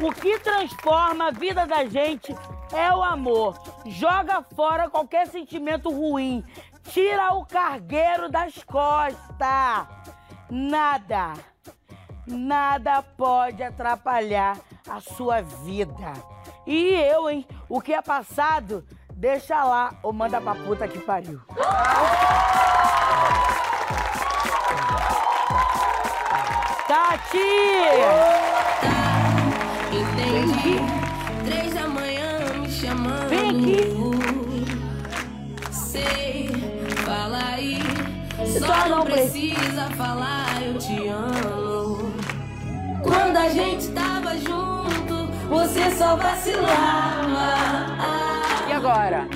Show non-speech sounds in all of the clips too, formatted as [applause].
O que transforma a vida da gente é o amor. Joga fora qualquer sentimento ruim. Tira o cargueiro das costas. Nada, nada pode atrapalhar a sua vida. E eu, hein? O que é passado, deixa lá ou manda pra puta que pariu. Tati! Entendi. Três da manhã me chamando. Vem aqui. Sei, fala aí. Só Só não precisa falar, eu te amo. Quando a gente tava junto, você só vacilava. E agora?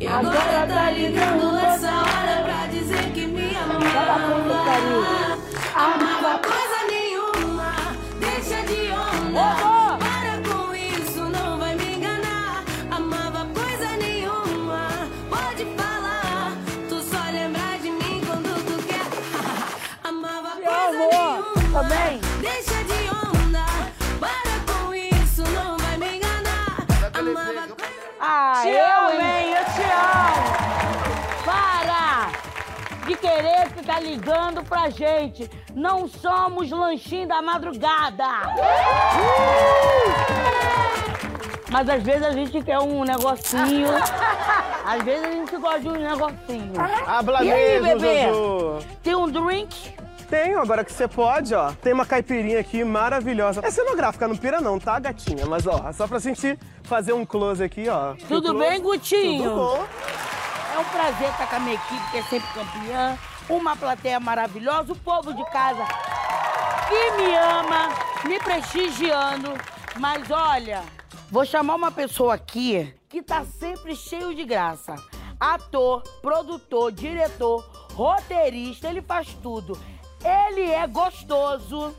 E agora tá ligando essa hora pra dizer que me. Amava ligando pra gente. Não somos lanchinho da madrugada. Mas às vezes a gente quer um negocinho. [laughs] Às vezes a gente gosta de um negocinho. Habla E aí, mesmo, bebê? Jojo. Tem um drink? Tenho, agora que você pode, ó. Tem uma caipirinha aqui maravilhosa. É cenográfica, não pira não, tá, gatinha? Mas, ó, só pra gente fazer um close aqui, ó. Tudo bem. Gutinho? Tudo bom. É um prazer estar com a minha equipe, que é sempre campeã. Uma plateia maravilhosa, o povo de casa que me ama, me prestigiando. Mas olha, vou chamar uma pessoa aqui que tá sempre cheio de graça. Ator, produtor, diretor, roteirista, ele faz tudo. Ele é gostoso.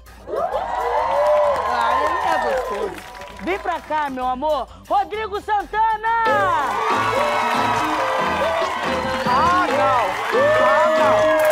Ah, ele é gostoso. Vem pra cá, meu amor. Rodrigo Santana! Ah, não! Ah,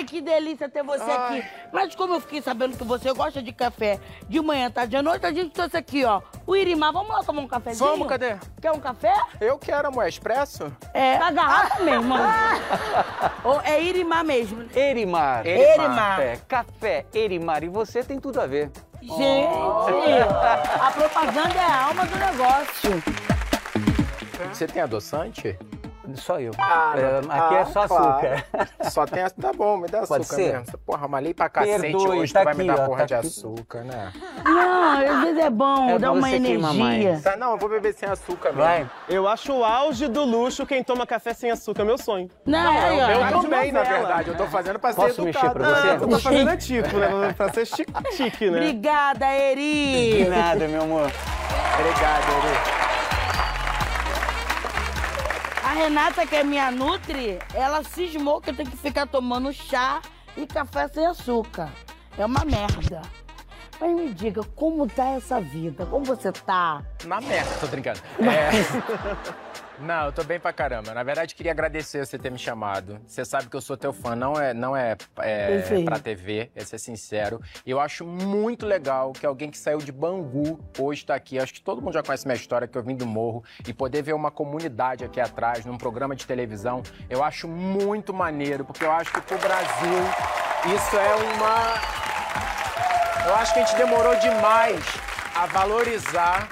Ai, que delícia ter você Ai. aqui. Mas como eu fiquei sabendo que você gosta de café de manhã, tarde à noite, a gente trouxe aqui, ó, o Irimar. Vamos lá tomar um cafezinho? Vamos, cadê? Quer um café? Eu quero, amor. Expresso? É, da garrafa mesmo. [laughs] Ou é Irimar mesmo. Erimar. Erimar. É, café, Erimar. E você tem tudo a ver. Gente, [laughs] a propaganda é a alma do negócio. Você tem adoçante? Só eu. Ah, É, não. aqui é Ah, só claro. açúcar. [laughs] Só tem açúcar. Tá bom, me dá Pode açúcar ser? mesmo. Porra, malhei pra cacete Perdoe, hoje, tá tu vai me aqui, dar ó, porra tá de aqui. açúcar, né? Não, às vezes é bom, É dá pra uma energia. Tá, não, eu vou beber sem açúcar mesmo. Vai. Eu acho o auge do luxo quem toma café sem açúcar, meu sonho. Não, aí, ó. Eu de também, na verdade. Eu tô fazendo pra ser Posso mexer educado. pra você? Ah, tu tá fazendo é tico, né? Pra ser chique, chique né? Obrigada, De Eri. nada, meu amor. Obrigado, Eri. A Renata, que é minha Nutri, ela cismou que eu tenho que ficar tomando chá e café sem açúcar. É uma merda. Mas me diga, como tá essa vida? Como você tá? Na merda, tô brincando. É, [laughs] Não, eu tô bem pra caramba. Na verdade, queria agradecer você ter me chamado. Você sabe que eu sou teu fã, não é, não é, é pra TV, é ser sincero. E eu acho muito legal que alguém que saiu de Bangu hoje tá aqui. Acho que todo mundo já conhece minha história, que eu vim do morro, e poder ver uma comunidade aqui atrás, num programa de televisão, eu acho muito maneiro, porque eu acho que pro Brasil isso é uma. Eu acho que a gente demorou demais a valorizar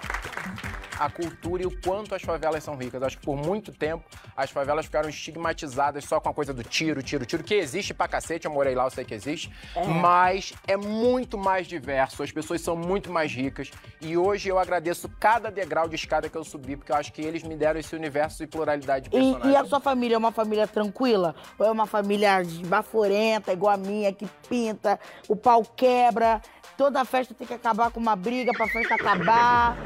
a cultura e o quanto as favelas são ricas. Acho que por muito tempo as favelas ficaram estigmatizadas só com a coisa do tiro, tiro, tiro, que existe pra cacete, eu morei lá, eu sei que existe, mas é muito mais diverso, as pessoas são muito mais ricas e hoje eu agradeço cada degrau de escada que eu subi, porque eu acho que eles me deram esse universo e pluralidade de E, personagens. e a sua família é uma família tranquila? Ou é uma família baforenta, igual a minha, que pinta, o pau quebra, toda festa tem que acabar com uma briga pra festa acabar?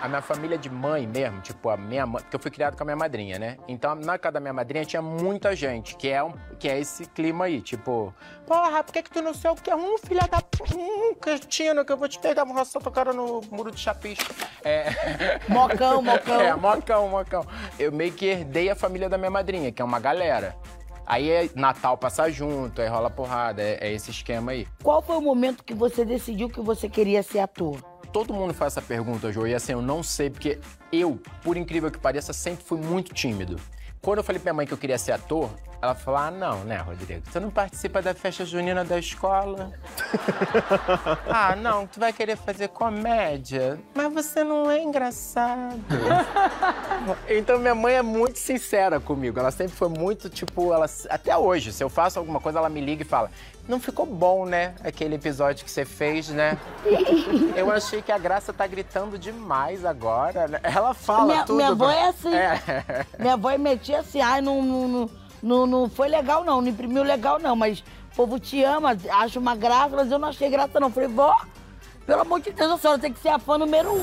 A minha família de mãe mesmo, tipo, a minha mãe, porque eu fui criado com a minha madrinha, né? Então, na casa da minha madrinha tinha muita gente, que é, um, que é esse clima aí, tipo, porra, por que que tu não sei o que é um filha da... um cretino que eu vou te pegar, vou raçar tua cara no muro de chapisco. É... [laughs] Mocão, [laughs] mocão. É, mocão, mocão. Eu meio que herdei a família da minha madrinha, que é uma galera. Aí é Natal passar junto, aí rola porrada, é, é esse esquema aí. Qual foi o momento que você decidiu que você queria ser ator? Todo mundo faz essa pergunta, Jô, e assim, eu não sei, porque eu, por incrível que pareça, sempre fui muito tímido. Quando eu falei pra minha mãe que eu queria ser ator, ela falou: ah, não, né, Rodrigo? Você não participa da festa junina da escola? [laughs] ah, não, tu vai querer fazer comédia? Mas você não é engraçado. [laughs] então minha mãe é muito sincera comigo. Ela sempre foi muito, tipo, ela, até hoje, se eu faço alguma coisa, ela me liga e fala: não ficou bom, né? Aquele episódio que você fez, né? Eu achei que a Graça tá gritando demais agora. né? Ela fala minha, tudo. minha avó pra- é assim. É. Minha avó metia assim, ai, não, não, não, não, não foi legal não, não imprimiu legal não, mas o povo te ama, acha uma graça, mas eu não achei graça não. Falei, vó, pelo amor de Deus, a senhora tem que ser a fã número um.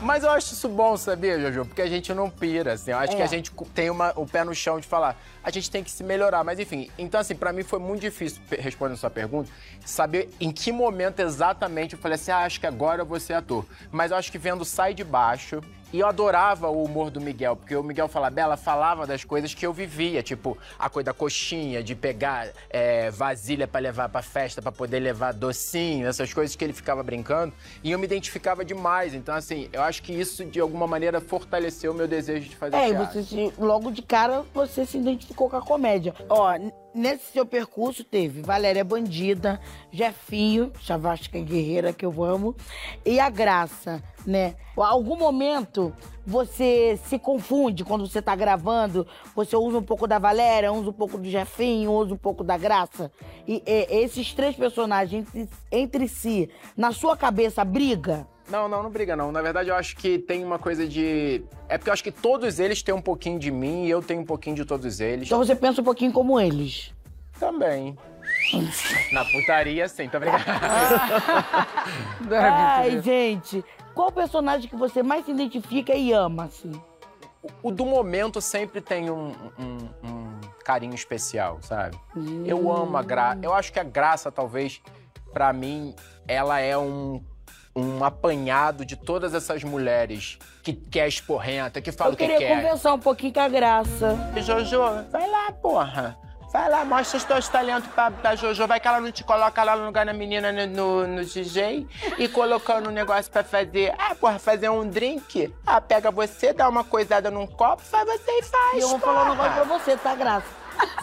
Mas eu acho isso bom, sabia, Jojo? Porque a gente não pira, assim. Eu acho É. que a gente cu- tem uma, o pé no chão de falar, a gente tem que se melhorar. Mas enfim, então assim, pra mim foi muito difícil, respondendo a sua pergunta, saber em que momento exatamente eu falei assim, ah, acho que agora eu vou ser ator. Mas eu acho que vendo Sai de Baixo, e eu adorava o humor do Miguel, porque o Miguel Falabella falava das coisas que eu vivia, tipo a coisa da coxinha, de pegar é, vasilha pra levar pra festa, pra poder levar docinho, essas coisas que ele ficava brincando, e eu me identificava demais. Então, assim, eu acho que isso de alguma maneira fortaleceu o meu desejo de fazer É, e teatro. você se- logo de cara você se identificou com a comédia. Ó, nesse seu percurso teve Valéria Bandida, Jefinho, Chavasca Guerreira, que eu amo, e a Graça, né? Algum momento você se confunde quando você tá gravando, você usa um pouco da Valéria, usa um pouco do Jefinho, usa um pouco da Graça. E, e, esses três personagens entre si, na sua cabeça, briga? Não, não, não briga não. Na verdade, eu acho que tem uma coisa de. É porque eu acho que todos eles têm um pouquinho de mim e eu tenho um pouquinho de todos eles. Então você pensa um pouquinho como eles. Também. Na putaria, sim, tá brincando? [laughs] Ai, gente, qual personagem que você mais se identifica e ama, assim? O do momento sempre tem um, um- um carinho especial, sabe? Eu amo a Graça. Eu acho que a Graça, talvez, pra mim, ela é um, um apanhado de todas essas mulheres que, que é esporrenta, que fala Eu o que queria quer. conversar um pouquinho com a Graça. Jojo, vai lá, porra. Vai lá, mostra os teus talentos pra, pra Jojo. Vai que ela não te coloca lá no lugar da menina no, no, no DJ e colocando um negócio pra fazer. Ah, porra, fazer um drink. Ah, pega você, dá uma coisada num copo, faz você e faz. E eu vou falar um porra. negócio pra você, tá, Graça?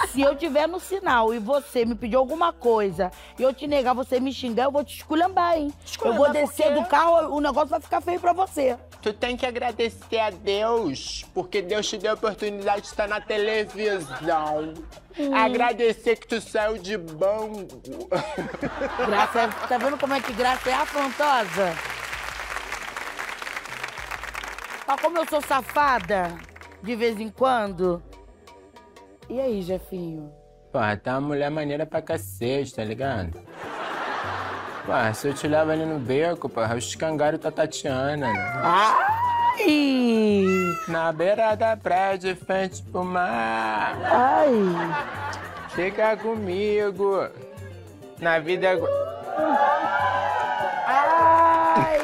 Se eu tiver no sinal e você me pedir alguma coisa e eu te negar, você me xingar, eu vou te esculhambar, hein? eu vou Esculhambar descer quê? do carro, o negócio vai ficar feio pra você. Tu tem que agradecer a Deus, porque Deus te deu a oportunidade de estar na televisão. Agradecer que tu saiu de banco. Graça, é- tá vendo como é que Graça é afrontosa? Ó, como eu sou safada de vez em quando. E aí, Jefinho? Porra, tá uma mulher maneira pra cacete, tá ligado? Porra, se eu te levo ali no beco, porra, os cangaros tá Tatiana, né? Ai! Na beira da praia, de frente pro mar. Ai! Fica comigo. Na vida... Ai!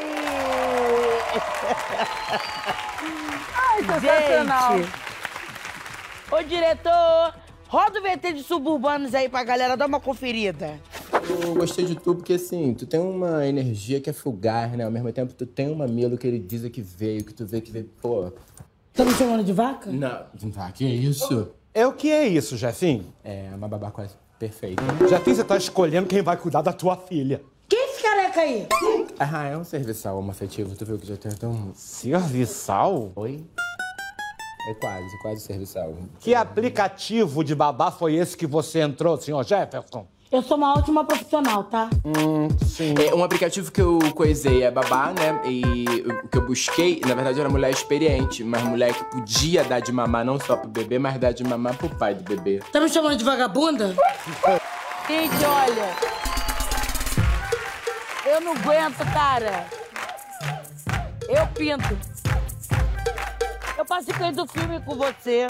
[laughs] Ai, sensacional. Gente. Ô, diretor, roda o VT de suburbanos aí pra galera dar uma conferida. Eu gostei de tu porque, assim, tu tem uma energia que é fugaz, né? Ao mesmo tempo, tu tem um mamilo que ele diz que veio, que tu vê que veio. Pô. Tá me chamando de vaca? Não, vaca, que isso? É o que é isso, Jefinho? É uma babá quase perfeita. Jefinho, você tá escolhendo quem vai cuidar da tua filha. Quem é esse careca aí? Ah, é um serviçal homoafetivo. Tu viu que já tem tão. Serviçal? Oi? É quase, quase serviçal. Que aplicativo de babá foi esse que você entrou, senhor Jefferson? Eu sou uma ótima profissional, tá? Hum, sim. É um aplicativo que eu coisei é babá, né? E o que eu busquei, na verdade, era mulher experiente, mas mulher que podia dar de mamar não só pro bebê, mas dar de mamar pro pai do bebê. Tá me chamando de vagabunda? Gente, olha. Eu não aguento, cara. Eu pinto. Eu participei do filme com você.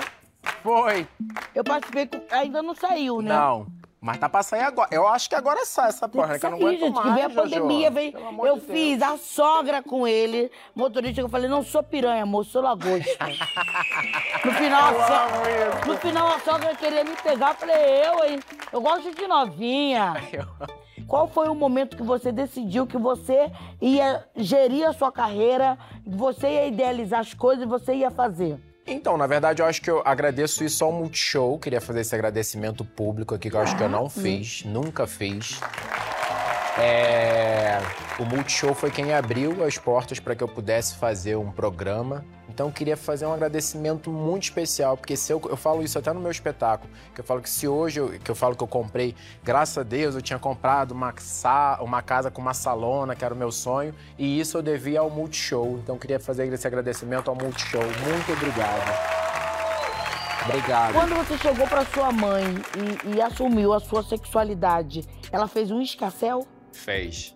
Foi. Eu participei com... Ainda não saiu, né? Não. Mas tá pra sair agora. Eu acho que agora sai essa porra, né? Que eu não aguento gente, mais, que veio a pandemia, veio. Amor Eu de fiz a sogra com ele, motorista, eu falei, não sou piranha, moço, sou lagosta. [laughs] no, final, a so... no final, a sogra queria me pegar, eu falei, eu, hein? Eu gosto de novinha. [laughs] Qual foi o momento que você decidiu que você ia gerir a sua carreira, você ia idealizar as coisas e você ia fazer? Então, na verdade, eu acho que eu agradeço isso ao Multishow. Queria fazer esse agradecimento público aqui, que eu acho que eu não fiz, nunca fiz. É, O Multishow foi quem abriu as portas para que eu pudesse fazer um programa. Então, eu queria fazer um agradecimento muito especial, porque se eu, eu falo isso até no meu espetáculo, que eu falo que se hoje, eu, que eu falo que eu comprei, graças a Deus, eu tinha comprado uma, uma casa com uma salona, que era o meu sonho, e isso eu devia ao Multishow. Então, eu queria fazer esse agradecimento ao Multishow. Muito obrigado. Obrigado. Quando você chegou pra sua mãe e, e assumiu a sua sexualidade, ela fez um escassel? Fez.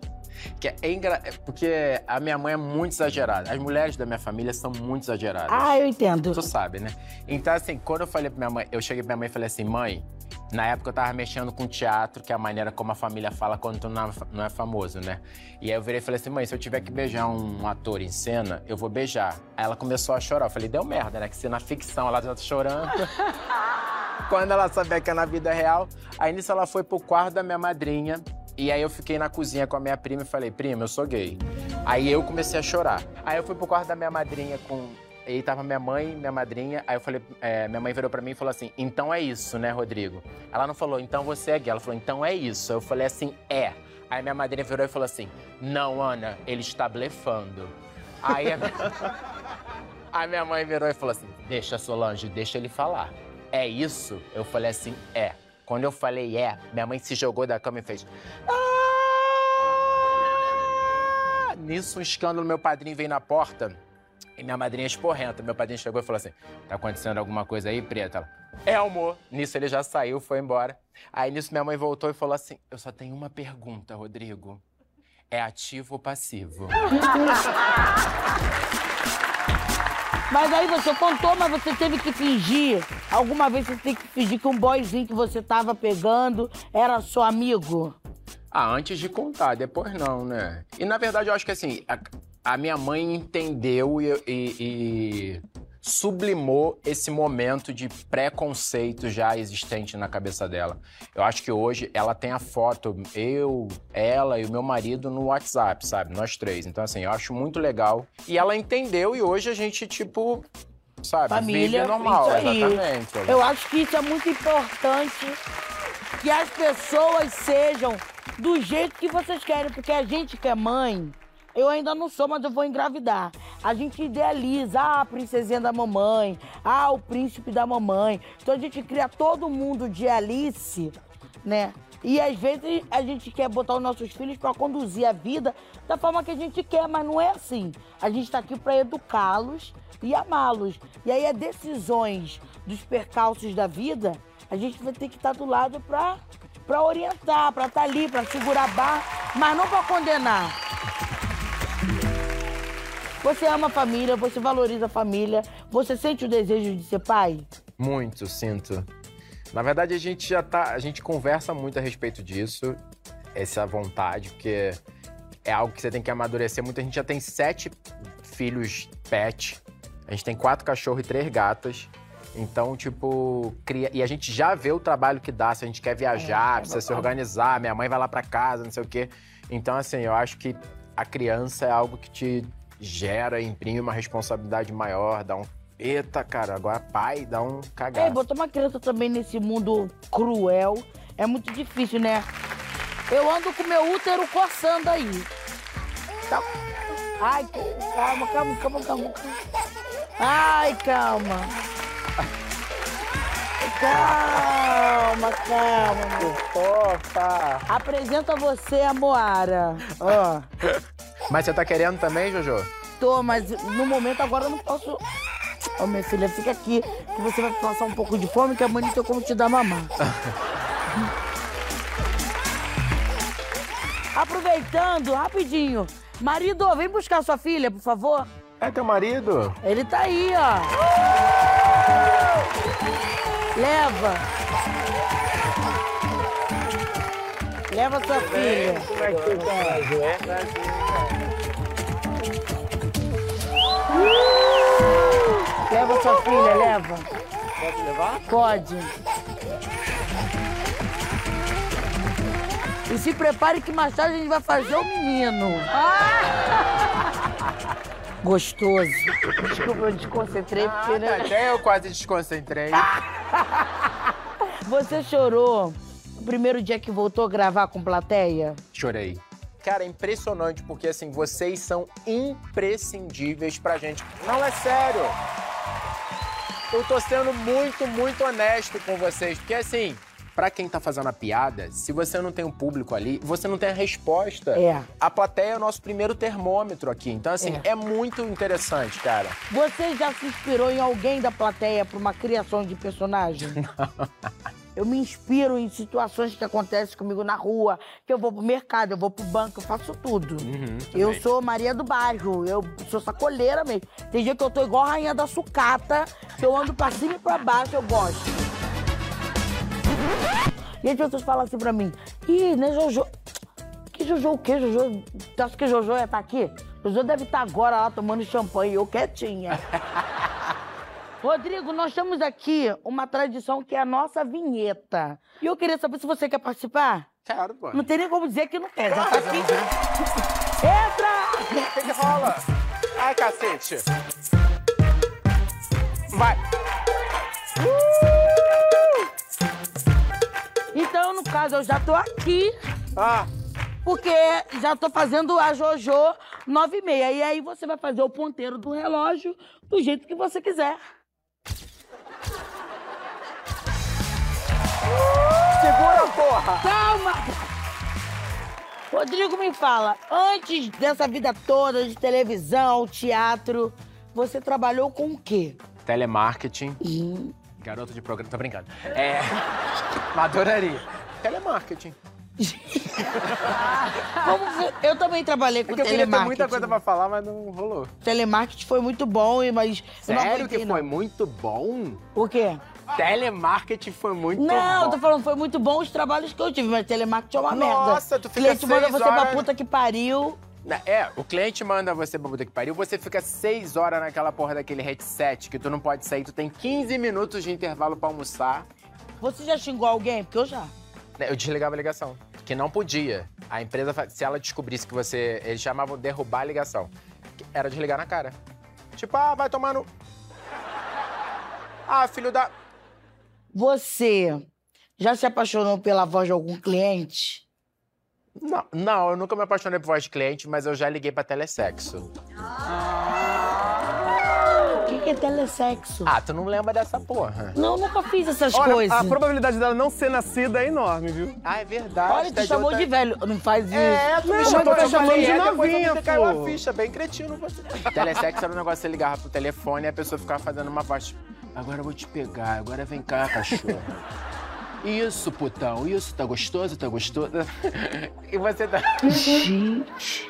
Que é engra... é Porque a minha mãe é muito exagerada. As mulheres da minha família são muito exageradas. Ah, eu entendo. Tu sabe, né? Então, assim, quando eu falei pra minha mãe, eu cheguei pra minha mãe e falei assim, mãe, na época eu tava mexendo com teatro, que é a maneira como a família fala quando tu não é- não é famoso, né? E aí eu virei e falei assim, mãe, se eu tiver que beijar um ator em cena, eu vou beijar. Aí ela começou a chorar. Eu falei, deu merda, né? Que se na ficção ela já tá chorando. [laughs] Quando ela sabia que é na vida real. Aí nisso ela foi pro quarto da minha madrinha. E aí eu fiquei na cozinha com a minha prima e falei, prima, eu sou gay. Aí eu comecei a chorar. Aí eu fui pro quarto da minha madrinha com. E tava minha mãe, minha madrinha. Aí eu falei, é, minha mãe virou pra mim e falou assim: então é isso, né, Rodrigo? Ela não falou, então você é gay. Ela falou, então é isso. Eu falei assim, é. Aí minha madrinha virou e falou assim: não, Ana, ele está blefando. Aí a... Aí [laughs] minha mãe virou e falou assim: Deixa, Solange, deixa ele falar. É isso? Eu falei assim: É. Quando eu falei é, minha mãe se jogou da cama e fez. "Ah!" Nisso, um escândalo, meu padrinho veio na porta e minha madrinha esporrenta. Meu padrinho chegou e falou assim: Tá acontecendo alguma coisa aí, preta? Ela, é, amor. Nisso ele já saiu, foi embora. Aí nisso minha mãe voltou e falou assim: Eu só tenho uma pergunta, Rodrigo. É ativo ou passivo? [laughs] Mas aí você contou, mas você teve que fingir. Alguma vez você teve que fingir que um boyzinho que você tava pegando era seu amigo? Ah, antes de contar, depois não, né? E na verdade eu acho que assim, a, a minha mãe entendeu e, e- e sublimou esse momento de preconceito já existente na cabeça dela. Eu acho que hoje ela tem a foto, eu, ela e o meu marido no WhatsApp, sabe? Nós três. Então, assim, eu acho muito legal. E ela entendeu e hoje a gente, tipo, sabe, Família, vive normal. Exatamente. Eu acho que isso é muito importante que as pessoas sejam do jeito que vocês querem, porque a gente que é mãe, eu ainda não sou, mas eu vou engravidar. A gente idealiza, ah, a princesinha da mamãe, ah, o príncipe da mamãe. Então a gente cria todo mundo de Alice, né? E às vezes a gente quer botar os nossos filhos para conduzir a vida da forma que a gente quer, mas não é assim. A gente está aqui para educá-los e amá-los. E aí as decisões dos percalços da vida, a gente vai ter que estar do lado para orientar, para estar ali, para segurar a barra, mas não para condenar. Você ama a família, você valoriza a família, você sente o desejo de ser pai? Muito, sinto. Na verdade, a gente já tá. A gente conversa muito a respeito disso, essa vontade, porque é algo que você tem que amadurecer muito. A gente já tem sete filhos pet. A gente tem quatro cachorros e três gatas. Então, tipo, cria... e a gente já vê o trabalho que dá, se a gente quer viajar, precisa se organizar, minha mãe vai lá pra casa, não sei o quê. Então, assim, eu acho que a criança é algo que te gera, imprime uma responsabilidade maior, dá um. Eita, cara, agora pai dá um É, cagado. botar uma criança também nesse mundo cruel é muito difícil, né? Eu ando com meu útero coçando aí. Tá- Ai, calma, calma, calma, calma. Ai, calma. Calma, calma. Opa! Apresenta você a Moara. Ó, Mas você tá querendo também, Jojo? tô, mas no momento agora eu não posso. Ô, minha filha, fica aqui, que você vai passar um pouco de fome, que a mãe não tem como te dar mamar. [laughs] Aproveitando, rapidinho. Marido, vem buscar sua filha, por favor. É teu marido? Ele tá aí, ó. Leva. Leva sua filha. Como é que tá? Leva sua filha, leva. Pode levar? Pode. E se prepare que mais tarde a gente vai fazer o menino. [laughs] Gostoso. Desculpa, eu desconcentrei porque... né? Até eu quase desconcentrei. Você chorou primeiro dia que voltou a gravar com plateia? Chorei. Cara, é impressionante, porque assim, vocês são imprescindíveis pra gente. Não, é sério. Eu tô sendo muito, muito honesto com vocês. Porque assim, pra quem tá fazendo a piada, se você não tem um público ali, você não tem a resposta. É. A plateia é o nosso primeiro termômetro aqui. Então, assim, É. é, muito interessante, cara. Você já se inspirou em alguém da plateia para uma criação de personagem? [laughs] Eu me inspiro em situações que acontecem comigo na rua, que eu vou pro mercado, eu vou pro banco, eu faço tudo. eu também. sou Maria do Bairro, eu sou sacoleira mesmo. Tem dia que eu tô igual a rainha da sucata, que eu ando pra cima e pra baixo, eu gosto. E as pessoas falam assim pra mim, ih, né, Jojo? Que Jojo o quê, Jojo? Tu acha que Jojo ia estar aqui? Jojo deve estar agora lá tomando champanhe, eu quietinha. [laughs] Rodrigo, nós temos aqui uma tradição que é a nossa vinheta. E eu queria saber se você quer participar. Claro, pô. Não tem nem como dizer que não quer. Já tá aqui. Entra! O que, que rola? Ai, cacete. Vai. Então, no caso, eu já tô aqui, Ah, porque já tô fazendo a Jojo 9 e meia. E aí você vai fazer o ponteiro do relógio do jeito que você quiser. Segura, porra. Calma! Rodrigo, me fala, antes dessa vida toda de televisão, teatro, você trabalhou com o quê? Telemarketing. Garoto de programa. Tô brincando. É. [laughs] Adoraria. Telemarketing. [laughs] Eu também trabalhei com Porque eu queria ter telemarketing. muita coisa pra falar, mas não rolou. Telemarketing foi muito bom, mas. eu não Sério que foi muito bom? O quê? Telemarketing foi muito não, bom. eu tô falando, foi muito bom os trabalhos que eu tive, mas telemarketing é uma merda. Nossa, tu fica Cliente manda você pra horas- puta que pariu. É, o cliente manda você pra puta que pariu, você fica seis horas naquela porra daquele headset que tu não pode sair, tu tem 15 minutos de intervalo pra almoçar. Você já xingou alguém? Porque eu já. Né, Eu desligava a ligação, que não podia. A empresa, se ela descobrisse que você... Eles chamavam derrubar a ligação. Era desligar na cara. Tipo, ah, vai tomar no... Ah, filho da... Você já se apaixonou pela voz de algum cliente? Não, não, eu nunca me apaixonei por voz de cliente, mas eu já liguei pra telesexo. O que, que é telesexo? Ah, tu não lembra dessa porra? Não, nunca fiz essas Olha, coisas. a probabilidade dela não ser nascida é enorme, viu? Ah, é verdade. Olha, tá te chamou outra- de velho. Não faz isso. É, tu Não, me eu chamou tô de chamando de depois novinha, eu me caiu a pô. ficha, bem cretino você. Telesexo era um negócio que você ligava pro telefone e a pessoa ficava fazendo uma voz. Agora eu vou te pegar, agora vem cá, cachorro. Isso, putão, isso, tá gostoso, tá gostoso. [laughs] E você tá. Gente.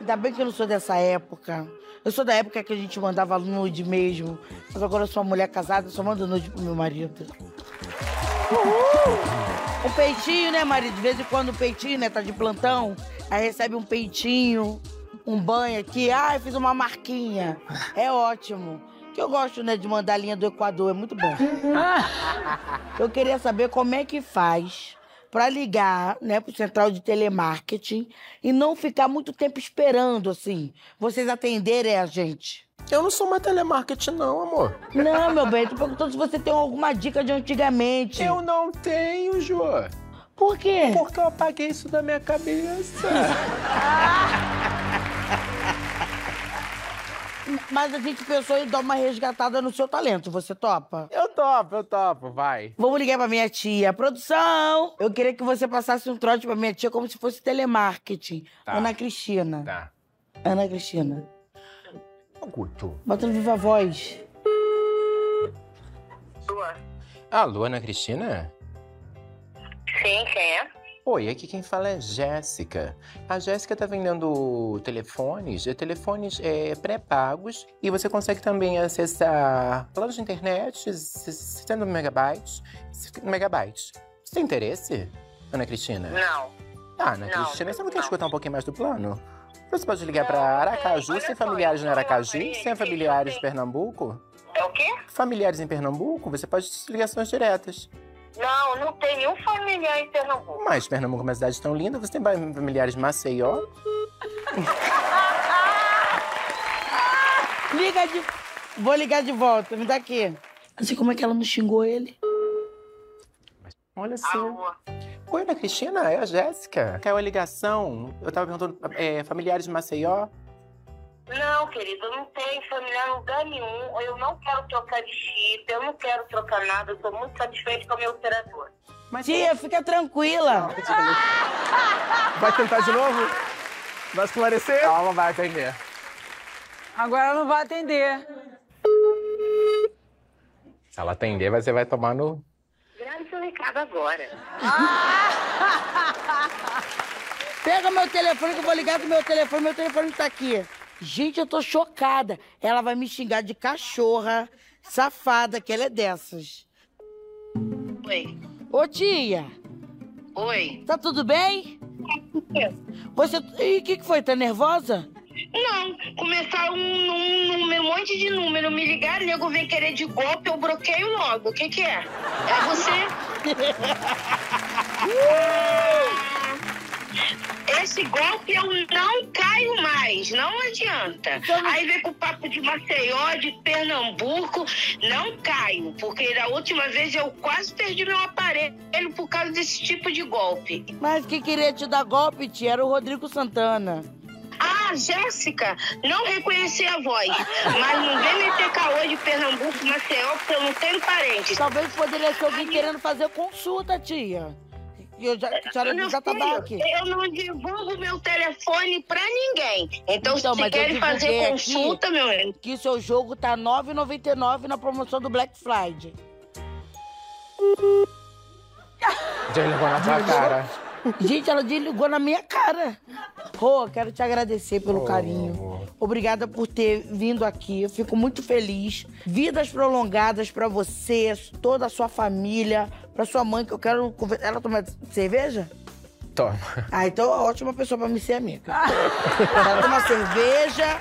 Ainda bem que eu não sou dessa época. Eu sou da época que a gente mandava nude mesmo. Mas agora eu sou uma mulher casada, eu só mando nude pro meu marido. Um peitinho, né, marido? De vez em quando um peitinho, né? Tá de plantão. Aí recebe um peitinho. um banho aqui, ai, fiz uma marquinha. É ótimo. Que eu gosto, né, de mandar a linha do Equador, é muito bom. [laughs] Eu queria saber como é que faz pra ligar, né, pro central de telemarketing e não ficar muito tempo esperando, assim, vocês atenderem a gente. Eu não sou mais telemarketing, não, amor. Não, meu [laughs] bem, tô perguntando se você tem alguma dica de antigamente. Eu não tenho, Jô. Por quê? Porque eu apaguei isso da minha cabeça. [laughs] Mas a gente pensou em dar uma resgatada no seu talento. Você topa? eu topo, eu topo, vai. Vamos ligar pra minha tia. Produção! Eu queria que você passasse um trote pra minha tia como se fosse telemarketing. Tá. Ana Cristina. Tá. Ana Cristina. Eu curto. Bota no viva voz. Alô, Ana Cristina? Sim, quem é? Oi, aqui quem fala é Jéssica. A Jéssica tá vendendo telefones, é, telefones é, pré-pagos e você consegue também acessar planos de internet, 60 megabytes, 50 megabytes. Você tem interesse, Ana Cristina? Não. Ah, Ana Não, Cristina, você não quer não. escutar um pouquinho mais do plano? Você pode ligar pra não Aracaju, sem só, familiares no eu sou Aracaju, sem familiares em Pernambuco? É o quê? Familiares em Pernambuco, você pode ter ligações diretas. Não, não tem nenhum familiar em Pernambuco. Mas Pernambuco é uma cidade tão linda, você tem familiares em Maceió? [laughs] Liga de. Vou ligar de volta. Me dá aqui. Assim como é que ela não xingou ele? Olha só. Oi, Ana Cristina, é a Jéssica. Caiu a ligação. Eu tava perguntando, é, familiares de Maceió? Não, querido, eu não tenho familiar em lugar nenhum. Eu não quero trocar de chip, eu não quero trocar nada. Eu tô muito satisfeito com a minha operadora. Mas Tia, fica tranquila. [laughs] Vai tentar de novo? Vai esclarecer? Calma, vai atender. Agora não vai atender. Se ela atender, você vai tomar no... Grave seu recado agora. [laughs] Pega meu telefone que eu vou ligar pro meu telefone. Meu telefone tá aqui. Gente, eu tô chocada. Ela vai me xingar de cachorra, safada, que ela é dessas. Oi. Ô, tia, Oi. tá tudo bem? Você. Ih, o que, que foi? Tá nervosa? Não, começaram um, um, um monte de número, me ligaram, nego vem querer de golpe, eu bloqueio logo. O que que é? É você? [laughs] Esse golpe eu não caio mais, não adianta. Aí vem com o papo de Maceió, de Pernambuco, não caio, porque da última vez eu quase perdi meu aparelho por causa desse tipo de golpe. Mas quem queria te dar golpe, tia, era o Rodrigo Santana. Ah, Jéssica, não reconheci a voz, mas não vem meter caô de Pernambuco, Maceió, porque eu não tenho parentes. Talvez poderia ser alguém querendo fazer consulta, tia. E Eu já, a senhora já tá aqui. eu não divulgo meu telefone pra ninguém. Então, Então, se querem fazer consulta, meu irmão, Que seu jogo tá R$ 9,99 na promoção do Black Friday. Levou na tua cara. Gente, ela desligou na minha cara. Rô, quero te agradecer pelo carinho. amor. Obrigada por ter vindo aqui. Eu fico muito feliz. Vidas prolongadas pra você, toda a sua família, pra sua mãe, que eu quero. Ela toma cerveja? Toma. Ah, então é ótima pessoa pra me ser amiga. ela toma cerveja.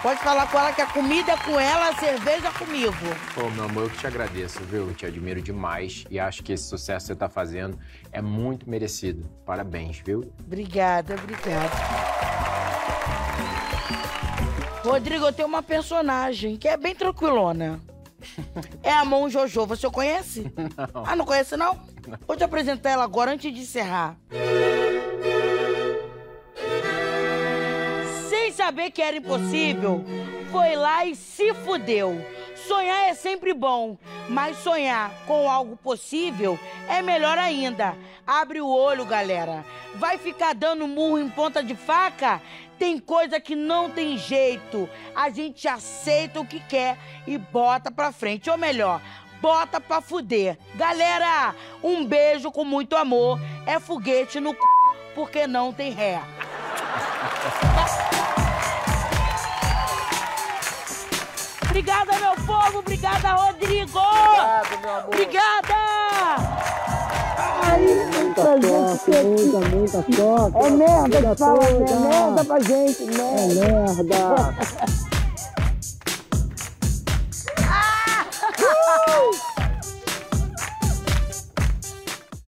Pode falar com ela que a comida é com ela, a cerveja é comigo. Pô, meu amor, eu que te agradeço, viu? Eu te admiro demais e acho que esse sucesso que você tá fazendo é muito merecido. Parabéns, viu? Obrigada, obrigada. Rodrigo, eu tenho uma personagem que é bem tranquilona. É a Mão Jojo, você conhece? Não. Ah, não conhece não? Vou te apresentar ela agora antes de encerrar. Sem saber que era impossível, foi lá e se fudeu. Sonhar é sempre bom, mas sonhar com algo possível é melhor ainda. Abre o olho, galera. Vai ficar dando murro em ponta de faca? Tem coisa que não tem jeito. A gente aceita o que quer e bota pra frente. Ou melhor, bota pra fuder. Galera, um beijo com muito amor. É foguete no c... porque não tem ré. Obrigada, meu povo. Obrigada, Rodrigo. Obrigado, meu amor. Obrigada. Ai, Muita sorte, muita, muita sorte. É merda que fala, né? Merda pra gente, merda. É merda. [laughs]